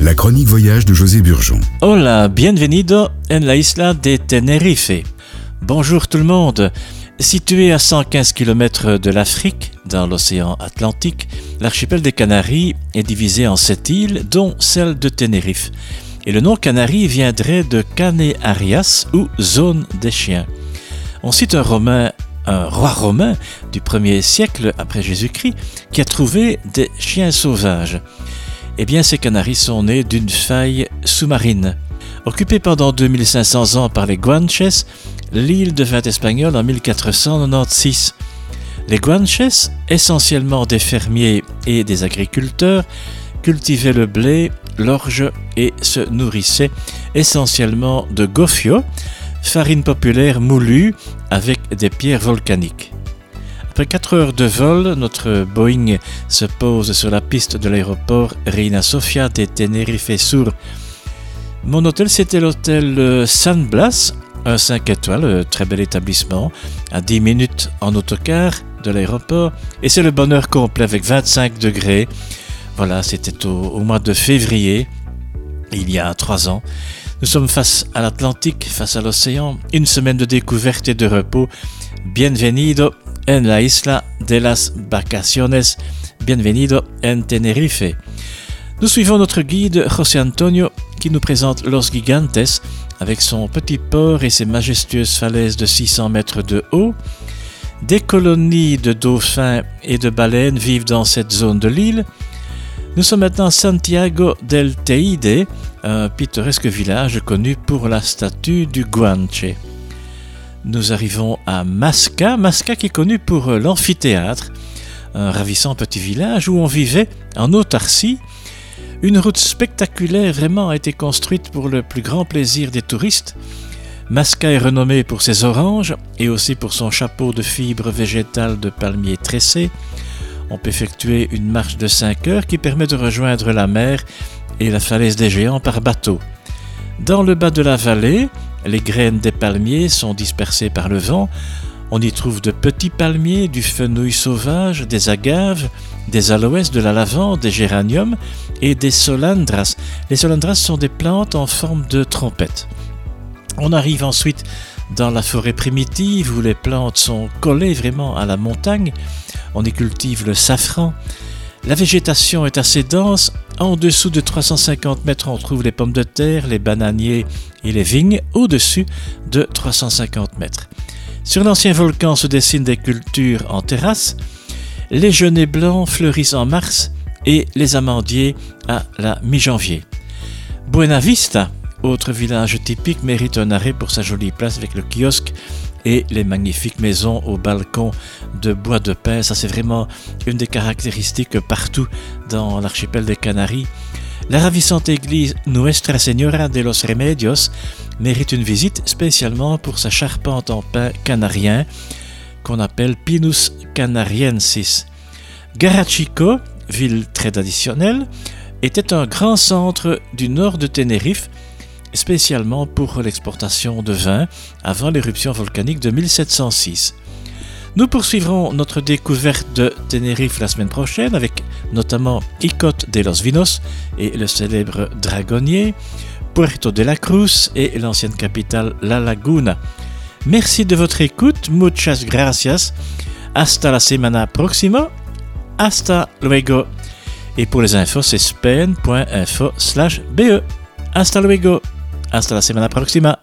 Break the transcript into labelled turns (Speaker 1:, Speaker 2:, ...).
Speaker 1: La chronique voyage de José Burgeon.
Speaker 2: Hola, bienvenido en la isla de Tenerife. Bonjour tout le monde. Situé à 115 km de l'Afrique, dans l'océan Atlantique, l'archipel des Canaries est divisé en sept îles, dont celle de Tenerife. Et le nom Canaries viendrait de Arias ou zone des chiens. On cite un romain un roi romain du 1er siècle après Jésus-Christ qui a trouvé des chiens sauvages. Eh bien, ces Canaries sont nés d'une faille sous-marine. Occupée pendant 2500 ans par les Guanches, l'île devint espagnole en 1496. Les Guanches, essentiellement des fermiers et des agriculteurs, cultivaient le blé, l'orge et se nourrissaient essentiellement de gofio, farine populaire moulue avec des pierres volcaniques. Après 4 heures de vol, notre Boeing se pose sur la piste de l'aéroport Reina Sofia de Tenerife Sur. Mon hôtel, c'était l'hôtel euh, San Blas, un 5 étoiles, très bel établissement, à 10 minutes en autocar de l'aéroport, et c'est le bonheur complet avec 25 degrés. Voilà, c'était au, mois de février, il y a 3 ans. Nous sommes face à l'Atlantique, face à l'océan, une semaine de découverte et de repos. Bienvenido en la isla de las vacaciones. Bienvenido en Tenerife. Nous suivons notre guide José Antonio qui nous présente Los Gigantes avec son petit port et ses majestueuses falaises de 600 mètres de haut. Des colonies de dauphins et de baleines vivent dans cette zone de l'île. Nous sommes maintenant à Santiago del Teide, un pittoresque village connu pour la statue du Guanche nous arrivons à Masca, Masca qui est connu pour euh, l'amphithéâtre, un ravissant petit village où on vivait en autarcie. Une route spectaculaire vraiment a été construite pour le plus grand plaisir des touristes. Masca est renommé pour ses oranges et aussi pour son chapeau de fibres végétales de palmiers tressés. On peut effectuer une marche de 5 heures qui permet de rejoindre la mer et la falaise des géants par bateau. Dans le bas de la vallée, les graines des palmiers sont dispersées par le vent. On y trouve de petits palmiers, du fenouil sauvage, des agaves, des aloès, de la lavande, des géraniums et des solandras. Les solandras sont des plantes en forme de trompette. On arrive ensuite dans la forêt primitive où les plantes sont collées vraiment à la montagne. On y cultive le safran. La végétation est assez dense en dessous de 350 mètres, on trouve les pommes de terre, les bananiers et les vignes, au-dessus de 350 mètres. Sur l'ancien volcan se dessinent des cultures en terrasse. Les genêts blancs fleurissent en mars et les amandiers à la mi-janvier. Buena Vista, autre village typique, mérite un arrêt pour sa jolie place avec le kiosque et les magnifiques maisons au balcon de bois de pin. Ça, c'est vraiment une des caractéristiques partout dans l'archipel des Canaries. La ravissante église Nuestra Señora de los Remedios mérite une visite spécialement pour sa charpente en pin canarien qu'on appelle Pinus canariensis. Garachico, ville très traditionnelle, était un grand centre du nord de Tenerife spécialement pour l'exportation de vin avant l'éruption volcanique de 1706. Nous poursuivrons notre découverte de Tenerife la semaine prochaine avec notamment Icote de los Vinos et le célèbre dragonnier, Puerto de la Cruz et l'ancienne capitale La Laguna. Merci de votre écoute, muchas gracias. Hasta la semana próxima. Hasta luego. Et pour les infos, c'est spain.info slash be. Hasta luego. Hasta la semana próxima.